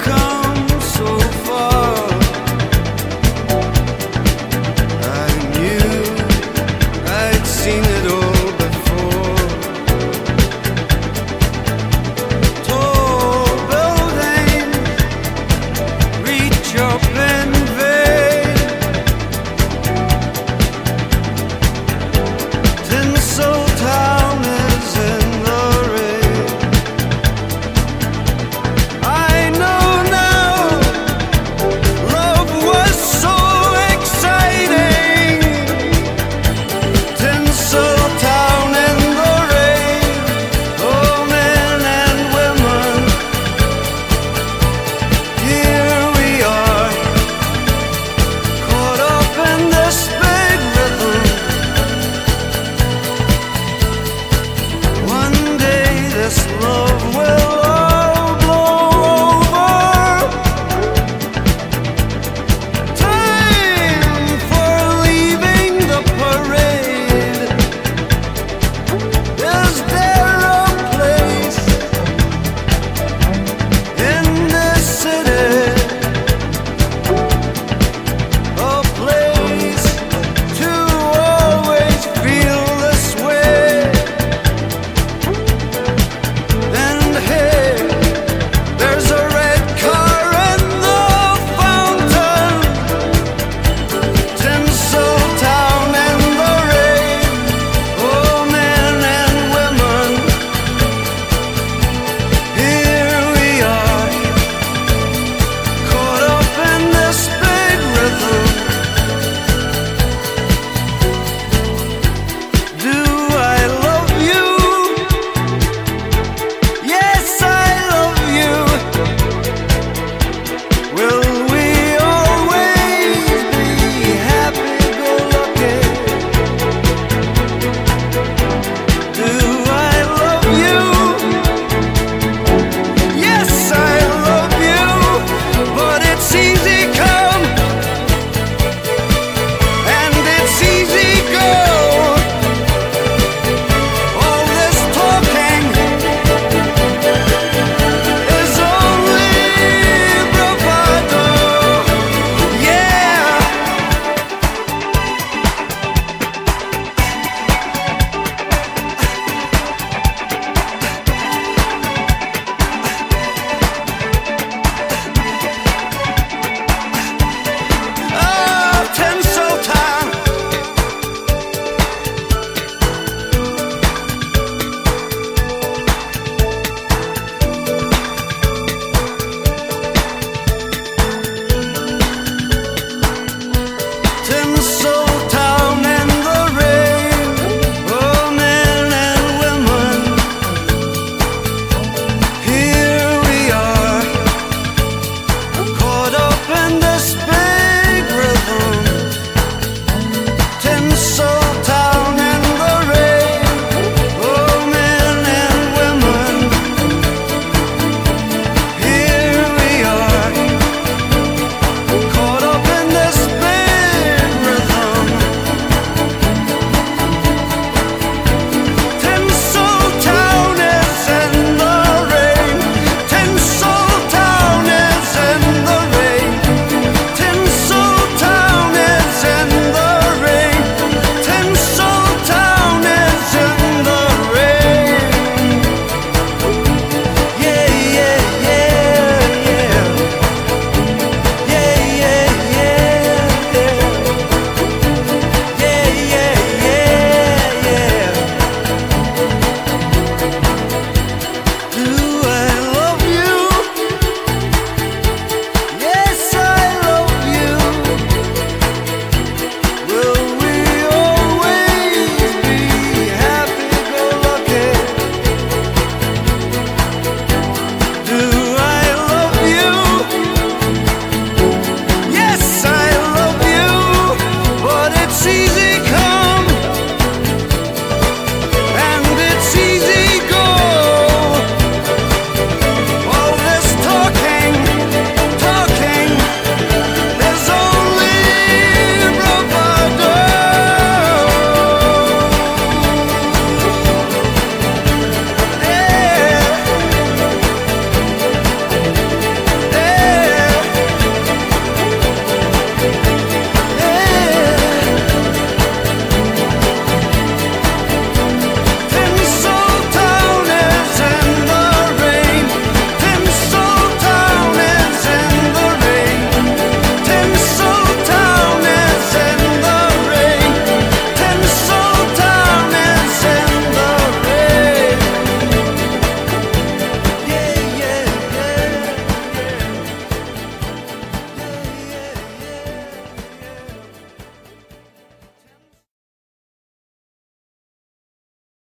come.